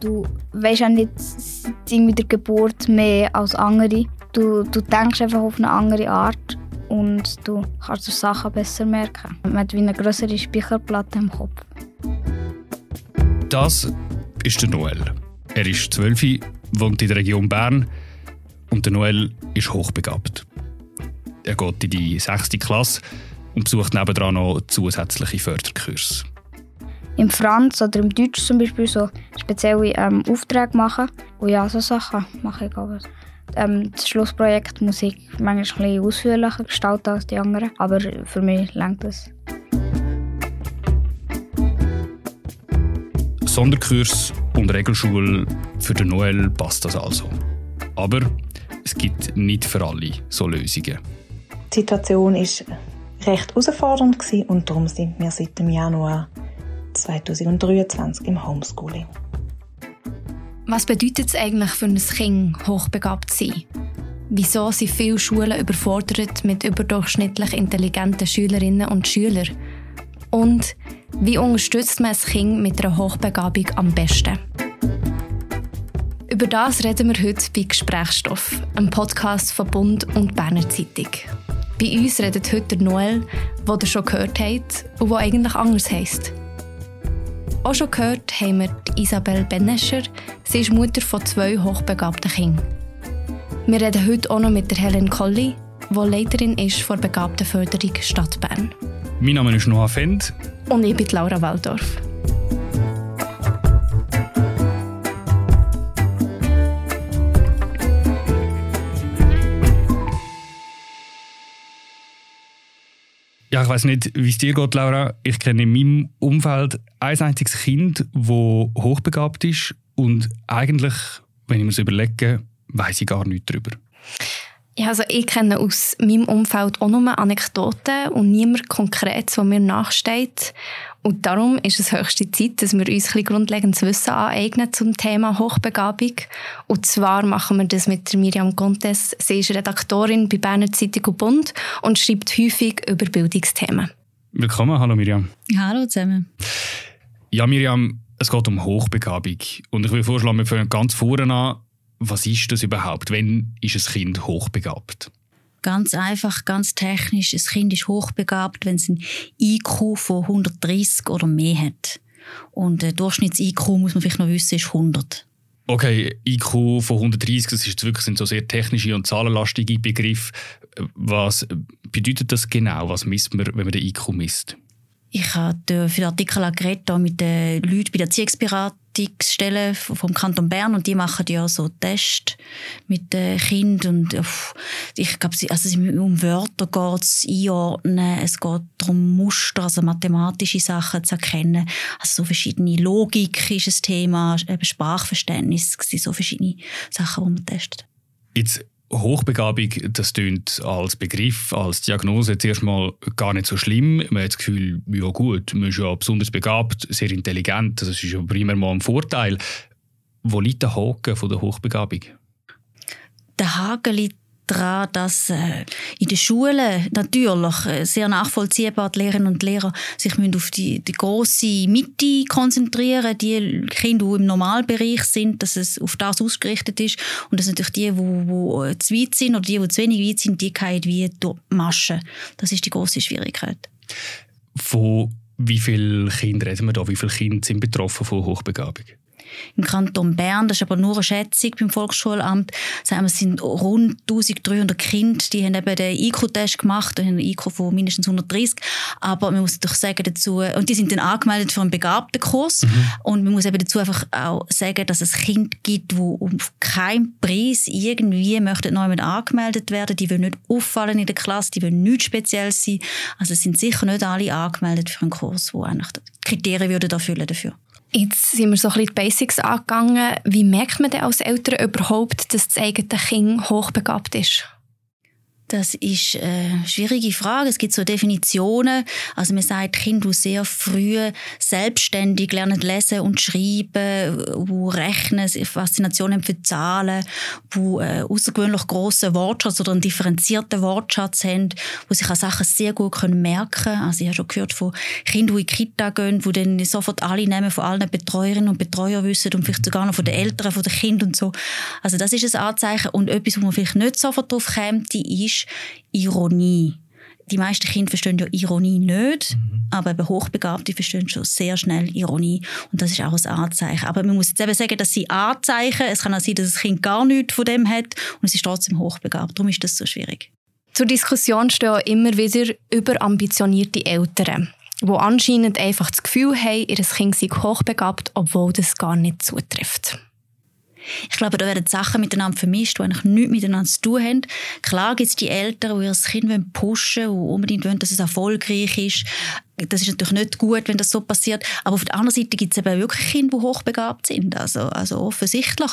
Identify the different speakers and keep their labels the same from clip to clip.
Speaker 1: Du weißt auch nicht mit der Geburt mehr als andere. Du, du denkst einfach auf eine andere Art und du kannst die Sachen besser merken. Man hat wie eine größere Speicherplatte im Kopf.
Speaker 2: Das ist der Noel. Er ist 12, wohnt in der Region Bern und der Noel ist hochbegabt. Er geht in die 6. Klasse und besucht nebenan noch zusätzliche Förderkurse.
Speaker 1: Im Franz oder im Deutsch zum Beispiel so spezielle ähm, Aufträge machen. Und ja, so Sachen mache ich aber. Ähm, das Schlussprojekt muss ich manchmal ein bisschen ausführlicher gestalten als die anderen, aber für mich längt es.
Speaker 2: Sonderkurs und Regelschule für den Noel passt das also. Aber es gibt nicht für alle so Lösungen.
Speaker 3: Die Situation war recht herausfordernd und darum sind wir seit dem Januar 2023 im Homeschooling.
Speaker 4: Was bedeutet es eigentlich für ein Kind, hochbegabt zu sein? Wieso sind viele Schulen überfordert mit überdurchschnittlich intelligenten Schülerinnen und Schülern? Und wie unterstützt man ein Kind mit einer Hochbegabung am besten? Über das reden wir heute bei Gesprächsstoff, einem Podcast von Bund und Berner Zeitung. Bei uns redet heute Noel, den ihr schon gehört habt und der eigentlich anders heisst. Auch schon gehört haben wir Isabel Benescher. Sie ist Mutter von zwei hochbegabten Kindern. Wir reden heute auch noch mit der Helen Colli, die Leiterin ist der Begabtenförderung Stadt Bern.
Speaker 2: Mein Name ist Noah Fend.
Speaker 4: Und ich bin Laura Waldorf.
Speaker 2: Ja, ich weiß nicht, wie es dir geht, Laura. Ich kenne in meinem Umfeld ein einziges Kind, das hochbegabt ist und eigentlich, wenn ich mir das überlege, weiß ich gar nichts darüber.
Speaker 4: Ja, also ich kenne aus meinem Umfeld auch nur Anekdoten und niemand konkret, der mir nachsteht. Und darum ist es höchste Zeit, dass wir uns ein grundlegendes Wissen aneignen zum Thema Hochbegabung. Und zwar machen wir das mit Miriam Contes. Sie ist Redaktorin bei Berner Zeitung und Bund und schreibt häufig über Bildungsthemen.
Speaker 2: Willkommen, hallo Miriam.
Speaker 5: Hallo zusammen.
Speaker 2: Ja, Miriam, es geht um Hochbegabung. Und ich will vorschlagen, wir fangen ganz vorne an was ist das überhaupt? Wann ist ein Kind hochbegabt?
Speaker 5: Ganz einfach, ganz technisch. Ein Kind ist hochbegabt, wenn es ein IQ von 130 oder mehr hat. Und der Durchschnitts-IQ, muss man vielleicht noch wissen, ist 100.
Speaker 2: Okay, IQ von 130, das ist wirklich, sind so sehr technische und zahlenlastige Begriffe. Was bedeutet das genau? Was misst man, wenn man den IQ misst?
Speaker 5: Ich habe für den Artikel geredet mit den Leuten bei der Erziehungsberatungsstelle vom Kanton Bern und die machen ja so Tests mit den Kindern und ich glaube, also um Wörter geht es einordnen, es geht darum Muster, also mathematische Sachen zu erkennen, also so verschiedene Logik ist ein Thema, eben Sprachverständnis, so verschiedene Sachen, die man testet.
Speaker 2: Jetzt Hochbegabung, das klingt als Begriff, als Diagnose zuerst mal gar nicht so schlimm. Man hat das Gefühl, ja gut, man ist ja besonders begabt, sehr intelligent, das ist ja primär mal ein Vorteil. Wo liegt der Haken von der Hochbegabung?
Speaker 5: Der Haken liegt daran, dass äh, in den Schulen natürlich äh, sehr nachvollziehbar die Lehrerinnen und Lehrer sich müssen auf die, die große Mitte konzentrieren, die Kinder, die im Normalbereich sind, dass es auf das ausgerichtet ist und dass natürlich die, die, die zu weit sind oder die, die zu wenig weit sind, die gehen wie durch Maschen. Das ist die große Schwierigkeit.
Speaker 2: Von wie vielen Kindern reden wir da? Wie viele Kinder sind betroffen von Hochbegabung?
Speaker 5: Im Kanton Bern, das ist aber nur eine Schätzung beim Volksschulamt, sagen wir, es sind rund 1300 Kinder, die haben eben den IQ-Test gemacht, die haben einen IQ von mindestens 130, aber man muss natürlich sagen dazu, und die sind dann angemeldet für einen begabten Kurs mhm. und man muss eben dazu einfach auch sagen, dass es Kinder gibt, die um keinen Preis irgendwie möchten neu mit angemeldet werden, die wollen nicht auffallen in der Klasse, die wollen nichts speziell sein, also es sind sicher nicht alle angemeldet für einen Kurs, wo eigentlich die Kriterien würden erfüllen dafür.
Speaker 4: Jetzt sind wir so ein bisschen die Basics angegangen. Wie merkt man denn als Eltern überhaupt, dass das eigene Kind hochbegabt ist?
Speaker 5: Das ist eine schwierige Frage. Es gibt so Definitionen. Also man sagt, Kinder, die sehr früh selbstständig lernen lesen und schreiben, wo rechnen, Faszination haben für Zahlen, wo äh, außergewöhnlich grossen Wortschatz oder einen differenzierten Wortschatz haben, wo sich auch Sachen sehr gut merken können. Also ich habe schon gehört von Kindern, die in die Kita gehen, die dann sofort alle Namen von allen Betreuerinnen und Betreuern wissen und vielleicht sogar noch von den Eltern, von den Kindern und so. Also das ist ein Anzeichen. Und etwas, wo man vielleicht nicht sofort drauf kommt, ist, ist Ironie. Die meisten Kinder verstehen ja Ironie nicht, mhm. aber eben Hochbegabte verstehen schon sehr schnell Ironie und das ist auch ein Anzeichen. Aber man muss jetzt eben sagen, dass sie Anzeichen, es kann auch sein, dass das Kind gar nichts von dem hat und es ist trotzdem hochbegabt. Darum ist das so schwierig.
Speaker 4: Zur Diskussion stehen immer wieder überambitionierte Eltern, die anscheinend einfach das Gefühl haben, ihr Kind sei hochbegabt, obwohl das gar nicht zutrifft.
Speaker 5: Ich glaube, da werden Sachen miteinander vermischt, die eigentlich nichts miteinander zu tun haben. Klar gibt es die Eltern, die ihr Kind pushen wollen und unbedingt wollen, dass es erfolgreich ist das ist natürlich nicht gut, wenn das so passiert. Aber auf der anderen Seite gibt es eben wirklich Kinder, die hochbegabt sind. Also, also offensichtlich.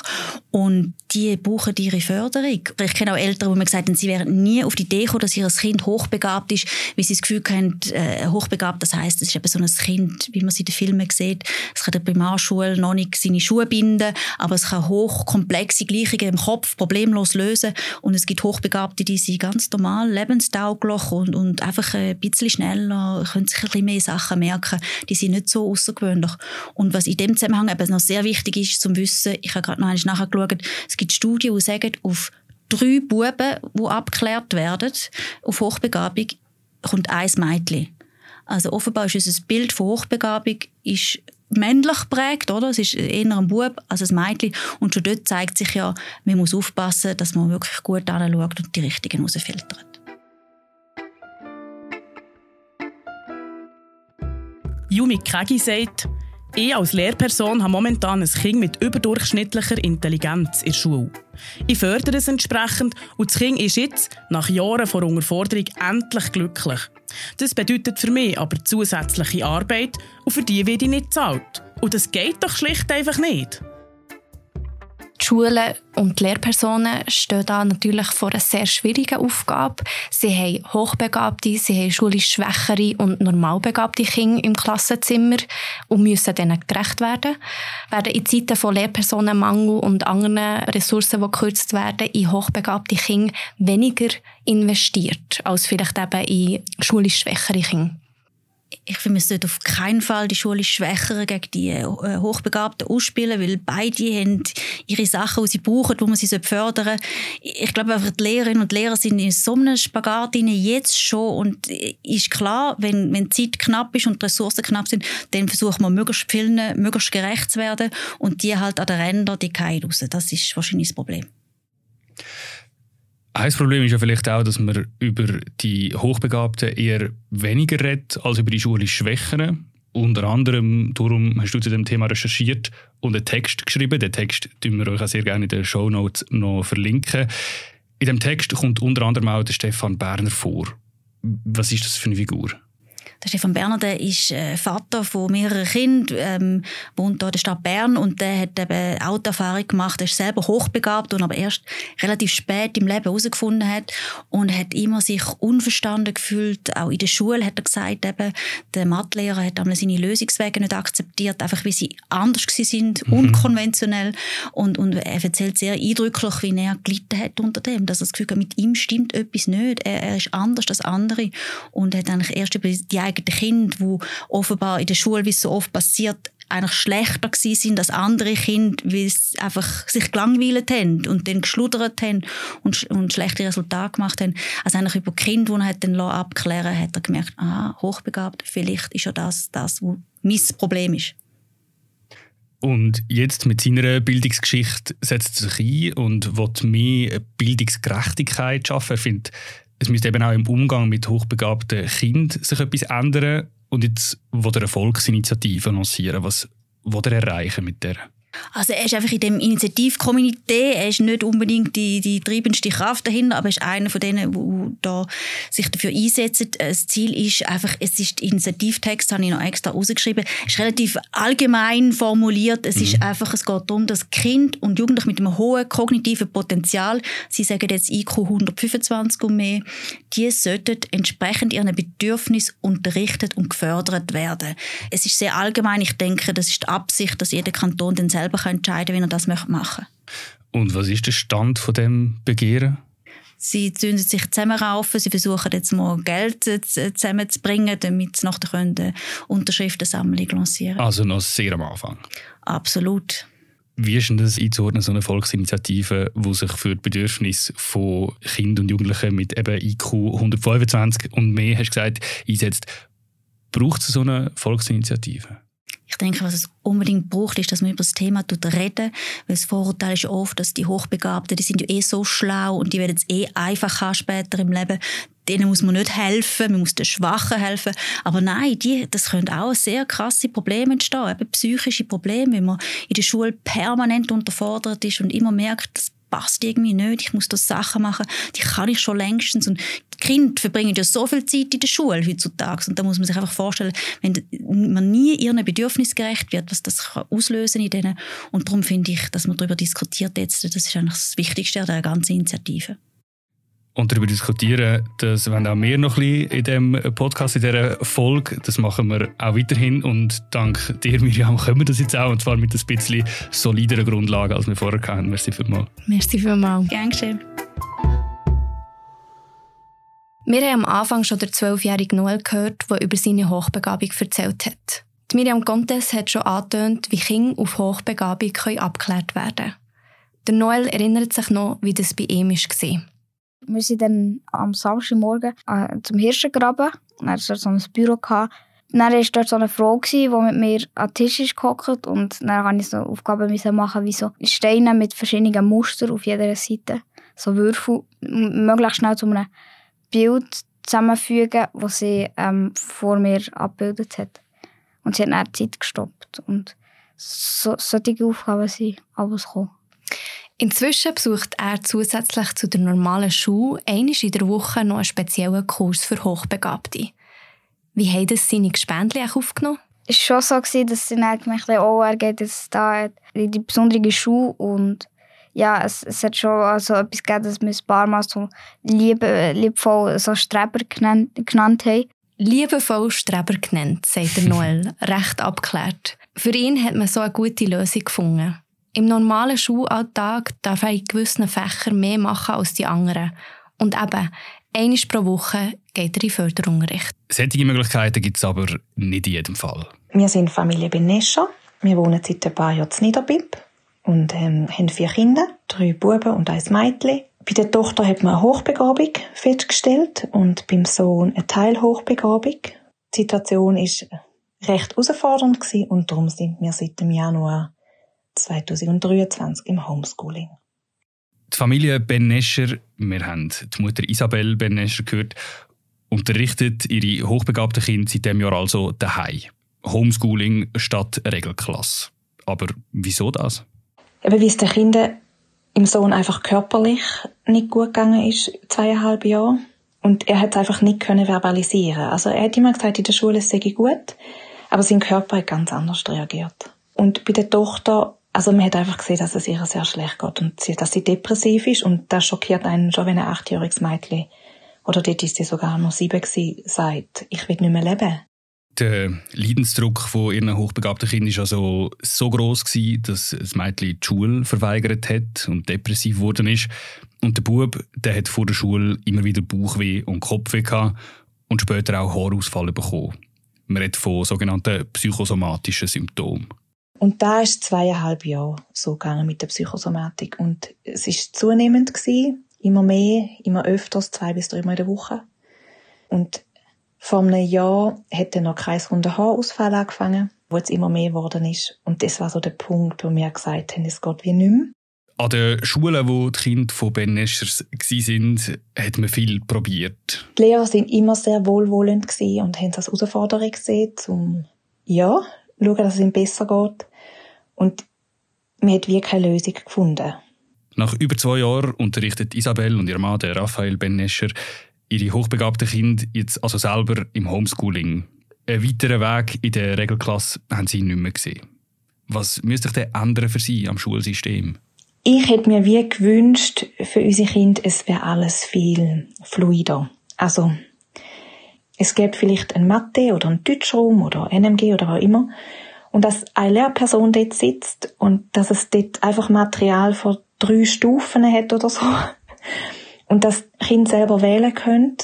Speaker 5: Und die brauchen ihre Förderung. Ich kenne auch Eltern, die mir gesagt haben, sie wären nie auf die Idee gekommen, dass ihr Kind hochbegabt ist, weil sie das Gefühl haben, äh, hochbegabt, das heisst, es ist eben so ein Kind, wie man es in den Filmen sieht. Es kann in der Primarschule noch nicht seine Schuhe binden, aber es kann hochkomplexe Gleichungen im Kopf problemlos lösen. Und es gibt Hochbegabte, die sind ganz normal, lebenstauglich und, und einfach ein bisschen schneller, können sich ein mehr Sachen merken. Die sind nicht so außergewöhnlich. Und was in dem Zusammenhang eben noch sehr wichtig ist zum Wissen, ich habe gerade noch einmal nachgeschaut, es gibt Studien, die sagen, auf drei Buben, die abgeklärt werden, auf Hochbegabung, kommt ein Mädchen. Also offenbar ist unser Bild von Hochbegabung ist männlich prägt, oder? Es ist eher ein Bub als ein Mädchen. Und schon dort zeigt sich ja, man muss aufpassen, dass man wirklich gut anschaut und die Richtigen herausfiltert.
Speaker 6: Yumi Kegi sagt, ich als Lehrperson habe momentan ein Kind mit überdurchschnittlicher Intelligenz in der Schule. Ich fördere es entsprechend und das Kind ist jetzt, nach Jahren vor Unterforderung, endlich glücklich. Das bedeutet für mich aber zusätzliche Arbeit und für die werde ich nicht zahlt. Und das geht doch schlicht einfach nicht.
Speaker 4: Die Schulen und die Lehrpersonen stehen da natürlich vor einer sehr schwierigen Aufgabe. Sie haben hochbegabte, sie haben schulisch schwächere und normalbegabte Kinder im Klassenzimmer und müssen denen gerecht werden. Werden in Zeiten von Lehrpersonenmangel und anderen Ressourcen, die gekürzt werden, in hochbegabte Kinder weniger investiert als vielleicht eben in schulisch schwächere Kinder
Speaker 5: ich finde, man sollte auf keinen Fall die Schule schwächer gegen die äh, Hochbegabten ausspielen, weil beide haben ihre Sachen, die sie brauchen, wo man sie fördern Ich glaube einfach, die Lehrerinnen und Lehrer sind in so einem Spagat jetzt schon und ist klar, wenn, wenn die Zeit knapp ist und die Ressourcen knapp sind, dann versucht man möglichst vielen, möglichst gerecht zu werden und die halt an den Rändern, die fallen raus. Das ist wahrscheinlich das Problem.
Speaker 2: Ein Problem ist ja vielleicht auch, dass man über die Hochbegabten eher weniger redet als über die schulisch Schwächeren. Unter anderem, darum hast du zu dem Thema recherchiert und einen Text geschrieben. Den Text tun wir euch auch sehr gerne in den Show Notes noch verlinken. In dem Text kommt unter anderem auch der Stefan Berner vor. Was ist das für eine Figur?
Speaker 5: Der Stefan Berner der ist äh, Vater von mehreren Kindern, ähm, wohnt hier in der Stadt Bern und der hat eben Autoerfahrung gemacht. Er ist selber hochbegabt und aber erst relativ spät im Leben herausgefunden hat und hat immer sich unverstanden gefühlt. Auch in der Schule hat er gesagt, eben, der Mathelehrer hat einmal seine Lösungswege nicht akzeptiert, einfach wie sie anders sind, mhm. unkonventionell und, und er erzählt sehr eindrücklich, wie er gelitten hat unter dem, dass er das Gefühl hat, mit ihm stimmt etwas nicht. Er, er ist anders als andere und hat eigentlich erst über die eigenen Kinder, die offenbar in der Schule, wie es so oft passiert, eigentlich schlechter sind als andere Kinder, weil sie einfach sich gelangweilt haben und dann geschludert haben und, und schlechte Resultate gemacht haben. Also eigentlich über Kinder, die er hat dann abklären hat er gemerkt, ah, hochbegabt, vielleicht ist ja das, das, was mein Problem ist.
Speaker 2: Und jetzt mit seiner Bildungsgeschichte setzt er sich ein und will mehr Bildungsgerechtigkeit schaffen. Er findet, es müsste eben auch im Umgang mit hochbegabten Kindern sich etwas ändern. Und jetzt will er eine Volksinitiative lancieren. Was will er erreichen mit der?
Speaker 5: Also er ist einfach in dem Initiativkomitee, er ist nicht unbedingt die, die treibendste Kraft dahinter, aber er ist einer von denen, die da sich dafür einsetzen. Das Ziel ist einfach, es ist Initiativtext, habe ich noch extra rausgeschrieben, ist relativ allgemein formuliert. Es mhm. ist einfach, es geht darum, dass Kind und Jugendliche mit einem hohen kognitiven Potenzial, sie sagen jetzt IQ 125 und mehr, die sollten entsprechend ihren Bedürfnissen unterrichtet und gefördert werden. Es ist sehr allgemein. Ich denke, das ist die Absicht, dass jeder Kanton dann selber entscheiden kann, wie er das machen möchte.
Speaker 2: Und was ist der Stand von dem Begehren?
Speaker 5: Sie zünden sich zusammenraufen, sie versuchen jetzt mal Geld zusammenzubringen, damit sie nachher eine Unterschriftensammlung lancieren
Speaker 2: Also noch sehr am Anfang.
Speaker 5: Absolut.
Speaker 2: Wie ist denn das einzuordnen, so eine Volksinitiative, die sich für die Bedürfnisse von Kindern und Jugendlichen mit eben IQ 125 und mehr, hast du gesagt, einsetzt? Braucht es so eine Volksinitiative?
Speaker 5: Ich denke, was es unbedingt braucht, ist, dass man über das Thema reden weil das Vorurteil ist oft, dass die Hochbegabten, die sind ja eh so schlau und die werden es eh einfach später im Leben. Denen muss man nicht helfen, man muss den Schwachen helfen. Aber nein, die, das können auch sehr krasse Probleme entstehen, eben psychische Probleme, wenn man in der Schule permanent unterfordert ist und immer merkt, das passt irgendwie nicht, ich muss da Sachen machen, die kann ich schon längstens. Und die Kinder verbringen ja so viel Zeit in der Schule heutzutage. Und da muss man sich einfach vorstellen, wenn man nie ihren Bedürfnissen gerecht wird, was das kann auslösen in denen. Und darum finde ich, dass man darüber diskutiert jetzt, das ist eigentlich das Wichtigste an der ganzen Initiative
Speaker 2: und darüber diskutieren. Das wollen auch wir noch ein bisschen in diesem Podcast, in dieser Folge. Das machen wir auch weiterhin. Und dank dir, Miriam, können wir das jetzt auch. Und zwar mit ein bisschen solideren Grundlagen, als wir vorher hatten. Merci vielmals.
Speaker 5: Merci vielmals. Gern geschehen.
Speaker 4: Wir haben am Anfang schon den zwölfjährigen Noel gehört, der über seine Hochbegabung erzählt hat. Die Miriam Contes hat schon angetönt, wie Kinder auf Hochbegabung abgeklärt werden können. Der Noel erinnert sich noch, wie das bei ihm war.
Speaker 1: Wir sind dann am Samstagmorgen äh, zum Hirschengraben. Dann hatte so ein Büro. Dann war dort so eine Frau, die mit mir an den Tisch ist und dann musste ich so Aufgaben machen, wie so Steine mit verschiedenen Mustern auf jeder Seite. So Würfel, möglichst schnell zu einem Bild zusammenfügen, das sie ähm, vor mir abgebildet hat. Und sie hat dann die Zeit gestoppt. Und so, solche Aufgaben sind alles gekommen.
Speaker 4: Inzwischen besucht er zusätzlich zu der normalen Schule einmal in der Woche noch einen speziellen Kurs für Hochbegabte. Wie haben das seine Gespendli aufgenommen?
Speaker 1: Es war schon so, dass sie dann gemerkt haben, oh, er geht jetzt da in die besondere Schule und ja, es, es hat schon also etwas gegeben, dass wir ein paar Mal so liebe, liebevoll so Streber genannt, genannt haben.
Speaker 4: Liebevoll Streber genannt, sagt der Noel, recht abgeklärt. Für ihn hat man so eine gute Lösung gefunden. Im normalen Schulalltag darf er in gewissen Fächern mehr machen als die anderen. Und eben, einmal pro Woche geht er in Förderunterricht.
Speaker 2: Solche Möglichkeiten gibt es aber nicht in jedem Fall.
Speaker 3: Wir sind Familie Benescher. Wir wohnen seit ein paar Jahren in Niederbib und ähm, haben vier Kinder, drei Buben und ein Mädchen. Bei der Tochter hat man eine Hochbegabung festgestellt und beim Sohn eine Teilhochbegabung. Die Situation war recht herausfordernd und darum sind wir seit dem Januar 2023 im Homeschooling.
Speaker 2: Die Familie Ben Nescher, wir haben die Mutter Isabel Ben Nescher gehört, unterrichtet ihre hochbegabten Kinder seit dem Jahr also daheim. Homeschooling statt Regelklasse. Aber wieso das?
Speaker 3: Eben, wie es den Kindern im Sohn einfach körperlich nicht gut gegangen ist, zweieinhalb Jahre. Und er hat es einfach nicht können verbalisieren. Also er hat immer gesagt, in der Schule sei gut, aber sein Körper hat ganz anders reagiert. Und bei der Tochter also man hat einfach gesehen, dass es ihr sehr schlecht geht und sie, dass sie depressiv ist und das schockiert einen schon, wenn ein achtjähriges Mädchen oder dort ist sie sogar noch sieben gewesen, sagt, ich will nicht mehr leben.
Speaker 2: Der Leidensdruck von ihren hochbegabten Kindern war also so groß dass das Mädchen die Schule verweigert hat und depressiv geworden ist. Und der Bub, der hat vor der Schule immer wieder Bauchweh und Kopfweh gehabt und später auch Haarausfall bekommen. Man redet von sogenannten psychosomatischen Symptomen.
Speaker 3: Und da ist zweieinhalb Jahre so gegangen mit der Psychosomatik. Und es ist zunehmend gewesen, immer mehr, immer öfters, zwei bis drei Mal in der Woche. Und vor einem Jahr hat dann noch kreisrunder Haarausfall angefangen, wo jetzt immer mehr geworden ist. Und das war so der Punkt, wo wir gesagt haben, es geht wie nicht mehr.
Speaker 2: An den Schulen, wo die Kinder von Ben Neschers waren, hat man viel probiert.
Speaker 3: Die Lehrer waren immer sehr wohlwollend und haben es als Herausforderung gesehen, um ja, schauen, dass es ihm besser geht. Und man hat wie keine Lösung gefunden.
Speaker 2: Nach über zwei Jahren unterrichtet Isabel und ihr Mann, der Raphael Benescher, ihre hochbegabten Kinder jetzt also selber im Homeschooling. Einen weiteren Weg in der Regelklasse haben sie nicht mehr gesehen. Was müsste sich denn ändern für sie am Schulsystem?
Speaker 3: Ich hätte mir wie gewünscht, für unsere Kinder, es wäre alles viel fluider. Also, es gäbe vielleicht ein Mathe- oder ein Deutschraum oder NMG oder was immer. Und dass eine Lehrperson dort sitzt und dass es dort einfach Material von drei Stufen hat oder so. Und dass Kinder selber wählen können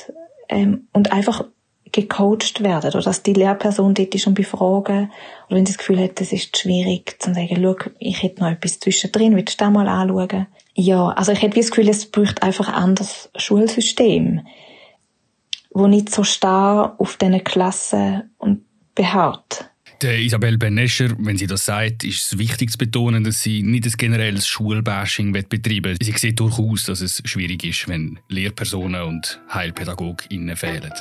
Speaker 3: ähm, und einfach gecoacht werden. Oder dass die Lehrperson dort ist und befragen. Oder wenn sie das Gefühl hat, es ist schwierig, zu sagen, schau, ich hätte noch etwas zwischendrin, willst du das mal anschauen? Ja, also ich hätte das Gefühl, es braucht einfach ein anderes Schulsystem, wo nicht so starr auf diesen Klassen und beharrt.
Speaker 2: Der Isabel Benescher, wenn sie das sagt, ist es wichtig zu betonen, dass sie nicht ein generelles Schulbashing betreiben will. Sie sieht durchaus, dass es schwierig ist, wenn Lehrpersonen und HeilpädagogInnen fehlen.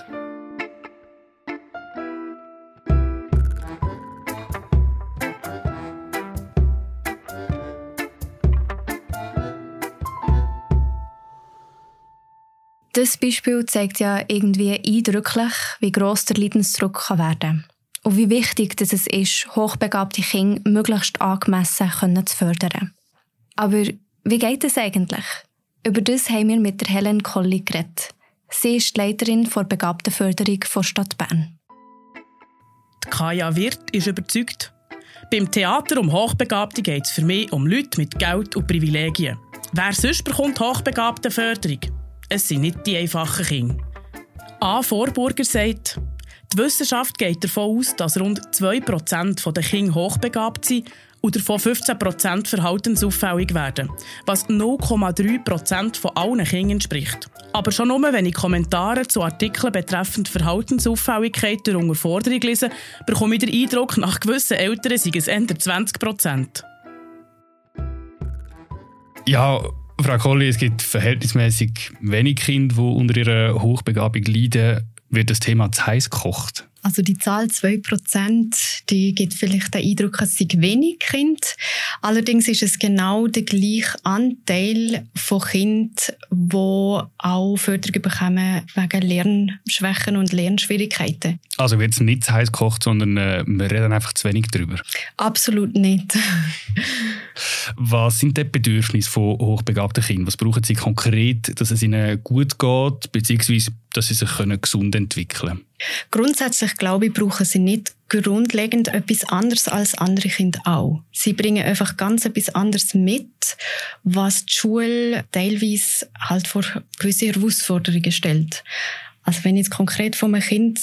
Speaker 4: Das Beispiel zeigt ja irgendwie eindrücklich, wie gross der Leidensdruck kann werden kann. Und wie wichtig dass es ist, hochbegabte Kinder möglichst angemessen zu fördern. Aber wie geht es eigentlich? Über das haben wir mit der Helen Colli geredet. Sie ist die Leiterin der Begabtenförderung der Stadt Bern.
Speaker 6: Die Kaya Wirth ist überzeugt. Beim Theater um Hochbegabte geht es für mich um Leute mit Geld und Privilegien. Wer sonst bekommt Hochbegabtenförderung? Es sind nicht die einfachen Kinder. A. Vorburger sagt, die Wissenschaft geht davon aus, dass rund 2% der Kinder hochbegabt sind und davon 15% verhaltensauffällig werden, was 0,3% von allen Kindern entspricht. Aber schon nur, wenn ich Kommentare zu Artikeln betreffend Verhaltensauffälligkeit durch Unterforderung lese, bekomme ich den Eindruck, nach gewissen Eltern sind es eher 20%.
Speaker 2: Ja, Frau Colli, es gibt verhältnismäßig wenig Kinder, die unter ihrer Hochbegabung leiden. Wird das Thema zu heiß gekocht?
Speaker 7: Also die Zahl 2%, die gibt vielleicht den Eindruck, es sind wenig Kinder. Allerdings ist es genau der gleiche Anteil von Kindern, die auch Förderung bekommen wegen Lernschwächen und Lernschwierigkeiten.
Speaker 2: Also wird es nicht zu heiß gekocht, sondern äh, wir reden einfach zu wenig darüber?
Speaker 7: Absolut nicht.
Speaker 2: Was sind die Bedürfnisse von hochbegabten Kindern? Was brauchen sie konkret, dass es ihnen gut geht, beziehungsweise dass sie sich gesund entwickeln können?
Speaker 7: Grundsätzlich glaube ich, brauchen sie nicht grundlegend etwas anderes als andere Kinder auch. Sie bringen einfach ganz etwas anderes mit, was die Schule teilweise halt vor gewisse Herausforderungen stellt. Also wenn ich jetzt konkret von einem Kind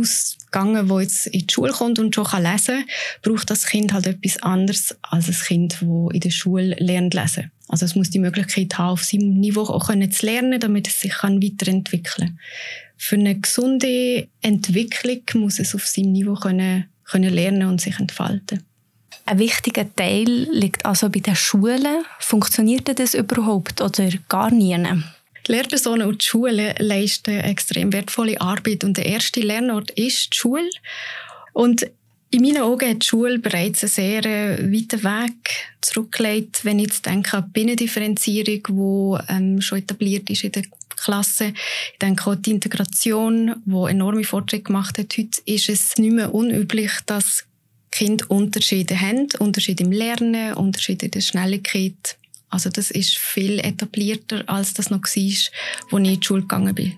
Speaker 7: ausgegangen, wo jetzt in die Schule kommt und schon lesen kann, braucht das Kind halt etwas anderes als ein Kind, das in der Schule lernt lesen. Also es muss die Möglichkeit haben, auf seinem Niveau auch zu lernen, damit es sich weiterentwickeln kann. Für eine gesunde Entwicklung muss es auf seinem Niveau können, können lernen und sich entfalten.
Speaker 4: Ein wichtiger Teil liegt also bei den Schulen. Funktioniert das überhaupt oder gar nie?
Speaker 7: Die Lehrpersonen und die Schulen leisten extrem wertvolle Arbeit und der erste Lernort ist die Schule. Und in meinen Augen hat die Schule bereits einen sehr äh, weiten Weg zurückgelegt, wenn ich jetzt denke an die Binnendifferenzierung, die ähm, schon etabliert ist in der Klasse. Ich denke auch die Integration, die enorme Fortschritte gemacht hat. Heute ist es nicht mehr unüblich, dass Kinder Unterschiede haben, Unterschiede im Lernen, Unterschiede in der Schnelligkeit. Also das ist viel etablierter, als das noch war, als ich in die Schule gegangen bin.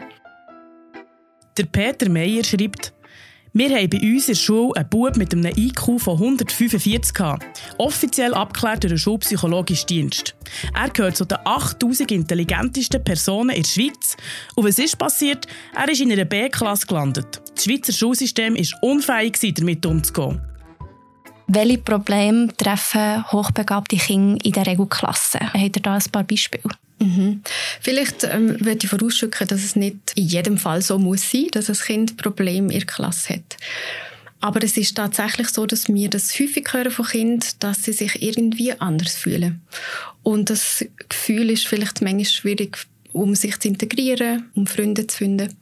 Speaker 6: Der Peter Meyer schreibt, wir haben bei uns in der Schule einen Bub mit einem IQ von 145 gehabt. Offiziell abgeklärt durch den Schulpsychologischen Dienst. Er gehört zu den 8000 intelligentesten Personen in der Schweiz. Und was ist passiert? Er ist in einer B-Klasse gelandet. Das Schweizer Schulsystem war unfähig, damit umzugehen.
Speaker 4: Welche Probleme treffen hochbegabte Kinder in der Regelklasse? Habt ihr da ein paar Beispiele?
Speaker 7: Mhm. Vielleicht ähm, würde ich vorausschicken, dass es nicht in jedem Fall so muss sein, dass ein Kind Probleme in der Klasse hat. Aber es ist tatsächlich so, dass wir das häufig hören von Kindern, dass sie sich irgendwie anders fühlen. Und das Gefühl ist vielleicht manchmal schwierig, um sich zu integrieren, um Freunde zu finden,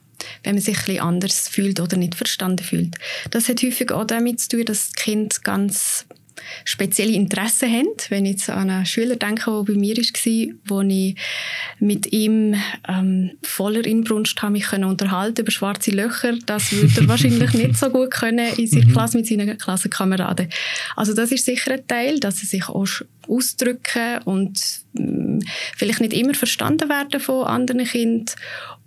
Speaker 7: wenn man sich ein bisschen anders fühlt oder nicht verstanden fühlt. Das hat häufig auch damit zu tun, dass das Kind ganz spezielle Interessen haben. Wenn ich jetzt an einen Schüler denke, der bei mir war, wo ich mit ihm ähm, voller Inbrunst habe mich können unterhalten über schwarze Löcher, das würde er wahrscheinlich nicht so gut können in seiner mhm. Klasse mit seinen Klassenkameraden. Also das ist sicher ein Teil, dass sie sich auch ausdrücken und mh, mm, vielleicht nicht immer verstanden werden von anderen Kindern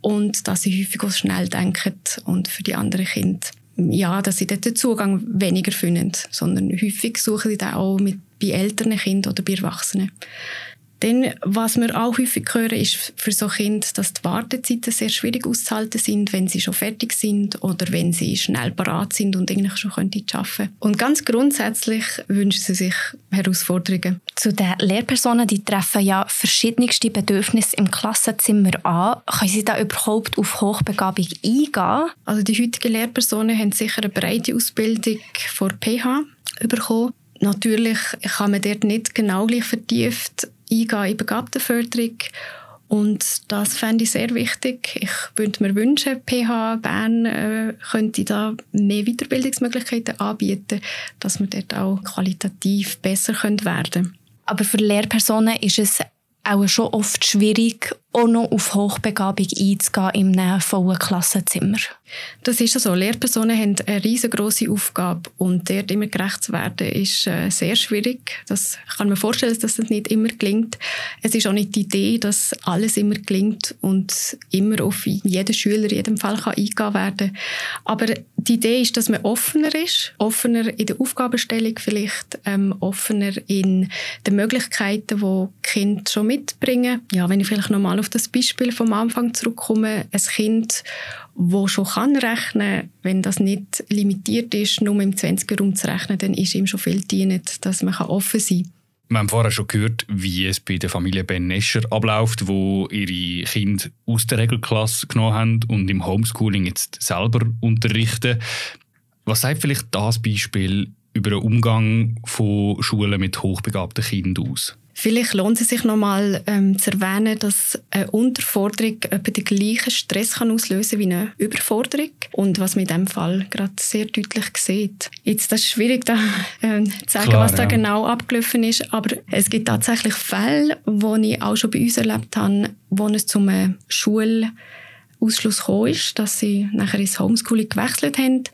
Speaker 7: und dass sie häufig auch schnell denken und für die anderen Kinder ja, dass sie dort den Zugang weniger finden, sondern häufig suchen sie dann auch mit, bei älteren Kindern oder bei Erwachsenen. Dann, was wir auch häufig hören, ist für so Kinder, dass die Wartezeiten sehr schwierig auszuhalten sind, wenn sie schon fertig sind oder wenn sie schnell parat sind und eigentlich schon arbeiten können. Und ganz grundsätzlich wünschen sie sich Herausforderungen.
Speaker 4: Zu den Lehrpersonen, die treffen ja verschiedenste Bedürfnisse im Klassenzimmer an. Können Sie da überhaupt auf Hochbegabung eingehen?
Speaker 7: Also die heutigen Lehrpersonen haben sicher eine breite Ausbildung vor PH bekommen. Natürlich kann man dort nicht genau gleich vertieft eingehen in Begabtenförderung. Und das fände ich sehr wichtig. Ich würde mir wünschen, PH Bern äh, könnte da mehr Weiterbildungsmöglichkeiten anbieten, dass wir dort auch qualitativ besser werden können.
Speaker 4: Aber für Lehrpersonen ist es auch schon oft schwierig, auch noch auf Hochbegabung einzugehen in einem vollen Klassenzimmer.
Speaker 7: Das ist so. Also. Lehrpersonen haben eine riesengroße Aufgabe und dort immer gerecht zu werden, ist äh, sehr schwierig. Das kann man vorstellen, dass das nicht immer gelingt. Es ist auch nicht die Idee, dass alles immer gelingt und immer auf jeden Schüler jedem Fall kann eingehen werden. Aber die Idee ist, dass man offener ist, offener in der Aufgabenstellung vielleicht, ähm, offener in den Möglichkeiten, die Kinder schon mitbringen. Ja, wenn ich vielleicht nochmal auf das Beispiel vom Anfang zurückkomme, ein Kind, wo schon kann rechnen, wenn das nicht limitiert ist, nur im 20er Raum zu rechnen, dann ist ihm schon viel dient, dass man offen sein kann.
Speaker 2: Wir haben vorher schon gehört, wie es bei der Familie Ben Nescher abläuft, wo ihre Kinder aus der Regelklasse genommen haben und im Homeschooling jetzt selber unterrichten. Was sagt vielleicht das Beispiel über den Umgang von Schulen mit hochbegabten Kindern aus?
Speaker 7: Vielleicht lohnt es sich nochmal ähm, zu erwähnen, dass eine Unterforderung etwa den gleichen Stress kann auslösen wie eine Überforderung. Und was man in diesem Fall gerade sehr deutlich sieht. Jetzt das ist schwierig da, äh, zu sagen, Klar, was da ja. genau abgelaufen ist, aber es gibt tatsächlich Fälle, die ich auch schon bei uns erlebt habe, wo es zum Schulausschluss gekommen ist, dass sie nachher ins Homeschooling gewechselt haben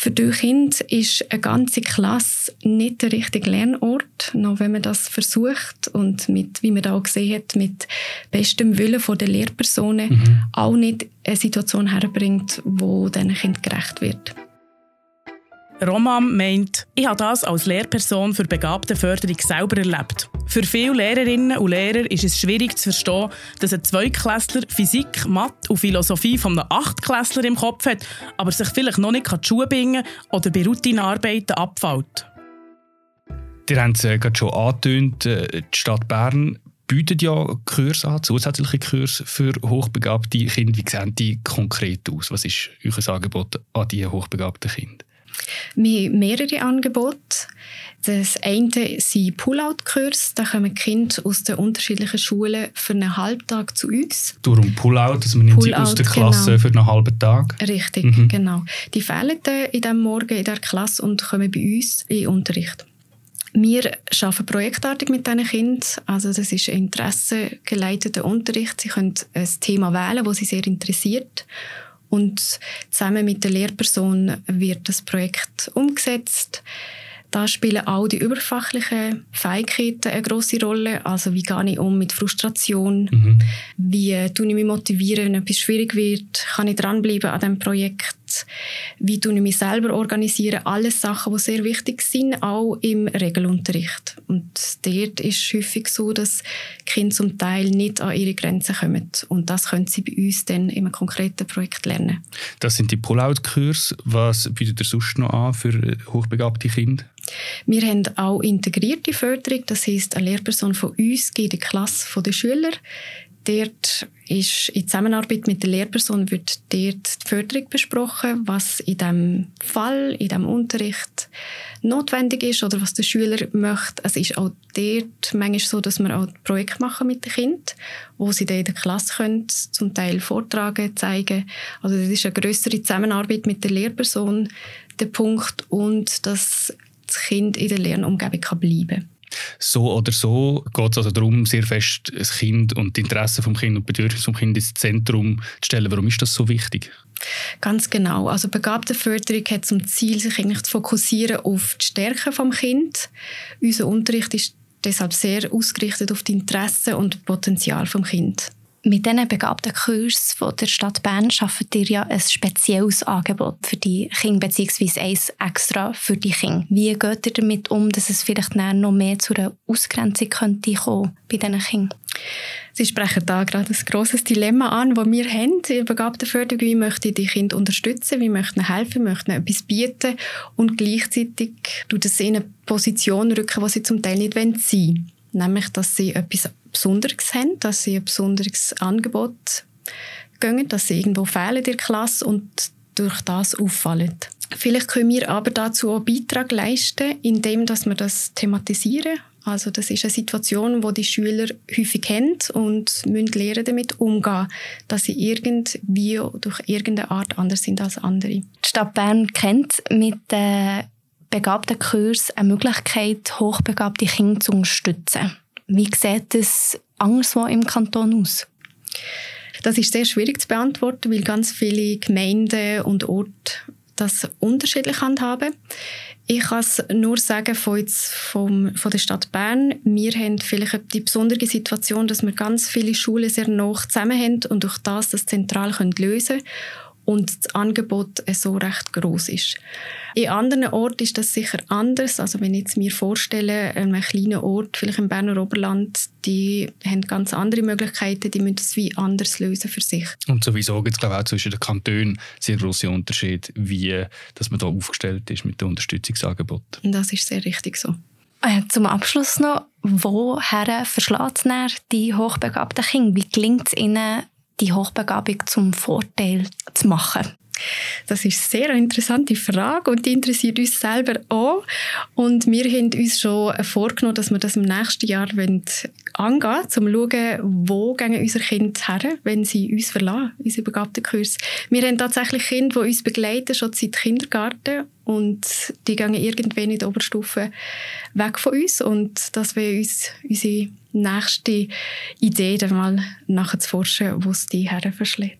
Speaker 7: für die Kinder ist eine ganze Klasse nicht der richtige Lernort, noch wenn man das versucht und mit, wie man da auch gesehen hat, mit bestem Willen der Lehrpersonen mhm. auch nicht eine Situation herbringt, wo diesen Kind gerecht wird.
Speaker 6: Roman meint, ich habe das als Lehrperson für Begabtenförderung selber erlebt. Für viele Lehrerinnen und Lehrer ist es schwierig zu verstehen, dass ein Zweiklässler Physik, Mathe und Philosophie von einem Achtklässler im Kopf hat, aber sich vielleicht noch nicht die Schuhe binden oder bei Routinearbeiten abfällt.
Speaker 2: Ihr habt es äh, gerade schon angetönt, äh, die Stadt Bern bietet ja Kurse an, zusätzliche Kurse für hochbegabte Kinder. Wie sehen die konkret aus? Was ist euer Angebot an diese hochbegabten Kinder?
Speaker 7: Wir haben mehrere Angebote. Das eine sind Pull-out-Kurse. Da kommen Kinder aus den unterschiedlichen Schulen für einen Halbtag zu uns.
Speaker 2: Darum Pull-out, also man nimmt Pull sie aus der Klasse genau. für einen halben Tag?
Speaker 7: Richtig, mhm. genau. Die fehlen in diesem Morgen in der Klasse und kommen bei uns in den Unterricht. Wir arbeiten projektartig mit diesen Kindern. Also das ist ein interessengeleiteter Unterricht. Sie können ein Thema wählen, das sie sehr interessiert. Und zusammen mit der Lehrperson wird das Projekt umgesetzt. Da spielen auch die überfachlichen Fähigkeiten eine große Rolle. Also wie gehe ich um mit Frustration? Mhm. Wie tue ich mich motivieren, wenn etwas schwierig wird? Kann ich dranbleiben an diesem Projekt? Wie tue ich mich selber organisieren? Alles Sachen, die sehr wichtig sind, auch im Regelunterricht. Und dort ist es häufig so, dass Kinder zum Teil nicht an ihre Grenzen kommen. Und das können sie bei uns dann in einem konkreten Projekt lernen.
Speaker 2: Das sind die Pull-out-Kurse. Was bietet ihr sonst noch an für hochbegabte Kinder?
Speaker 7: Wir haben auch integrierte Förderung, das heißt, eine Lehrperson von uns geht in die Klasse der Schüler dort ist in Zusammenarbeit mit der Lehrperson wird dort die Förderung besprochen, was in dem Fall, in dem Unterricht notwendig ist oder was der Schüler möchte. Es ist auch dort manchmal so, dass wir auch Projekte machen mit den Kindern, wo sie dann in der Klasse können, zum Teil vortragen, zeigen. Also das ist eine größere Zusammenarbeit mit der Lehrperson der Punkt und dass das Kind in der Lernumgebung bleiben kann.
Speaker 2: So oder so geht es also darum, sehr fest das Kind und die Interessen vom Kind und Bedürfnisse vom Kind ins Zentrum zu stellen. Warum ist das so wichtig?
Speaker 7: Ganz genau. Also Begabtenförderung hat zum Ziel, sich eigentlich zu fokussieren auf die Stärken vom Kind. Unser Unterricht ist deshalb sehr ausgerichtet auf die Interessen und Potenzial vom Kind.
Speaker 4: Mit diesen begabten Kursen von der Stadt Bern schafft ihr ja ein spezielles Angebot für die Kinder, beziehungsweise eins extra für die Kinder. Wie geht ihr damit um, dass es vielleicht noch mehr zu einer Ausgrenzung könnte kommen bei diesen Kindern?
Speaker 7: Sie sprechen da gerade ein grosses Dilemma an, das wir haben in der Begabtenförderung. Wie möchte ich die Kinder unterstützen? Wie möchte ich helfen? Wie möchte ich etwas bieten? Und gleichzeitig tut es in eine Position rücken, die sie zum Teil nicht sein wollen. Nämlich, dass sie etwas Besonderes haben, dass sie ein besonderes Angebot gehen, dass sie irgendwo fehlen in der Klasse und durch das auffallen. Vielleicht können wir aber dazu auch einen Beitrag leisten, indem dass wir das thematisieren. Also das ist eine Situation, wo die Schüler häufig haben und müssen lernen damit umgehen, dass sie irgendwie durch irgendeine Art anders sind als andere. Die
Speaker 4: Stadt Bern kennt mit den begabten Kurs eine Möglichkeit, hochbegabte Kinder zu unterstützen. Wie sieht es anderswo im Kanton aus?
Speaker 7: Das ist sehr schwierig zu beantworten, weil ganz viele Gemeinden und Orte das unterschiedlich handhaben. Ich kann es nur sagen von, jetzt vom, von der Stadt Bern. Wir haben vielleicht die besondere Situation, dass wir ganz viele Schulen sehr nah zusammen haben und durch das das zentral lösen können und das Angebot so recht groß ist. In anderen Orten ist das sicher anders. Also wenn ich jetzt mir vorstelle, einen kleinen Ort, vielleicht im Berner Oberland, die haben ganz andere Möglichkeiten, die müssen das wie anders lösen für sich.
Speaker 2: Und sowieso gibt es glaube ich auch zwischen den Kantonen sehr große Unterschiede, wie dass man da aufgestellt ist mit dem Unterstützungsangebot.
Speaker 7: Das ist sehr richtig so.
Speaker 4: Äh, zum Abschluss noch, woher verschlägt es die hochbegabten Kinder? Wie gelingt es ihnen, die Hochbegabung zum Vorteil zu machen?
Speaker 7: Das ist eine sehr interessante Frage und die interessiert uns selber auch. Und wir haben uns schon vorgenommen, dass wir das im nächsten Jahr angehen um zu schauen, wo gehen unsere Kinder her, wenn sie uns verlassen, unsere begabten. Wir haben tatsächlich Kinder, die uns begleiten, schon seit Kindergarten und die gehen irgendwann in der Oberstufe weg von uns und das wäre uns unsere nächste Idee, dann mal nachher zu forschen, wo es die her verschlägt.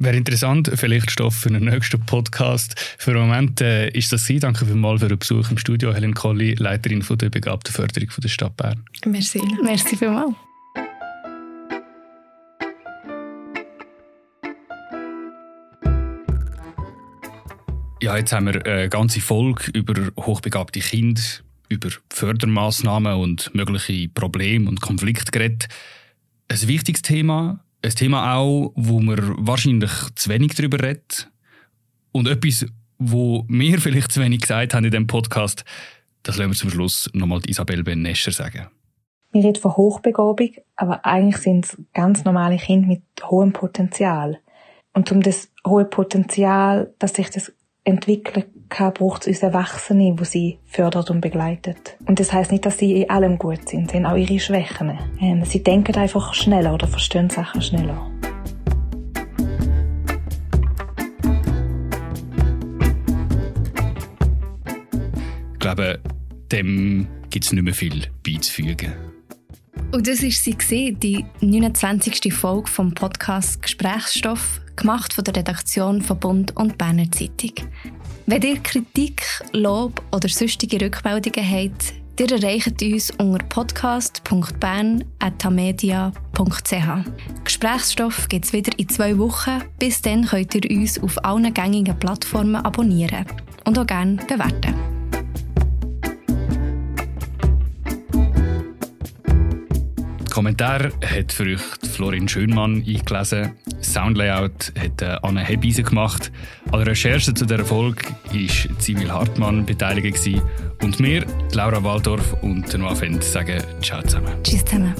Speaker 2: Wäre interessant, vielleicht Stoff für einen nächsten Podcast. Für den Moment äh, ist das sie. Danke vielmals für den Besuch im Studio. Helen Colli, Leiterin von der Begabtenförderung von der Stadt Bern.
Speaker 7: Merci.
Speaker 4: Merci vielmals.
Speaker 2: Ja, jetzt haben wir eine ganze Folge über hochbegabte Kinder, über Fördermaßnahmen und mögliche Probleme und Konflikte geredet. Ein wichtiges Thema, ein Thema auch, wo man wahrscheinlich zu wenig darüber redet. Und etwas, wo wir vielleicht zu wenig gesagt haben in diesem Podcast, das lassen wir zum Schluss nochmal Isabel Ben-Nescher sagen.
Speaker 3: Wir reden von Hochbegabung, aber eigentlich sind es ganz normale Kinder mit hohem Potenzial. Und um das hohe Potenzial, dass sich das entwickeln kann, braucht es uns Erwachsene, die sie fördert und begleitet. Und das heißt nicht, dass sie in allem gut sind, sie haben auch ihre Schwächen. Ähm, sie denken einfach schneller oder verstehen Sachen schneller.
Speaker 2: Ich glaube, dem gibt es nicht mehr viel beizufügen.
Speaker 4: Und das war sie, die 29. Folge vom Podcast Gesprächsstoff gemacht von der Redaktion von Bund und Berner Zeitung. Wenn ihr Kritik, Lob oder sonstige Rückmeldungen habt, ihr erreicht uns unter podcast.bern.tamedia.ch. Gesprächsstoff gibt es wieder in zwei Wochen. Bis dann könnt ihr uns auf allen gängigen Plattformen abonnieren und auch gerne bewerten.
Speaker 2: Kommentar hat für euch Florin Schönmann eingelesen. Soundlayout hat äh, Anne Hebeisen gemacht. An der Recherche zu der Erfolg war Zivil Hartmann beteiligt. Und wir, Laura Waldorf und Noah Fendt, sagen Ciao zusammen.
Speaker 4: Tschüss zusammen.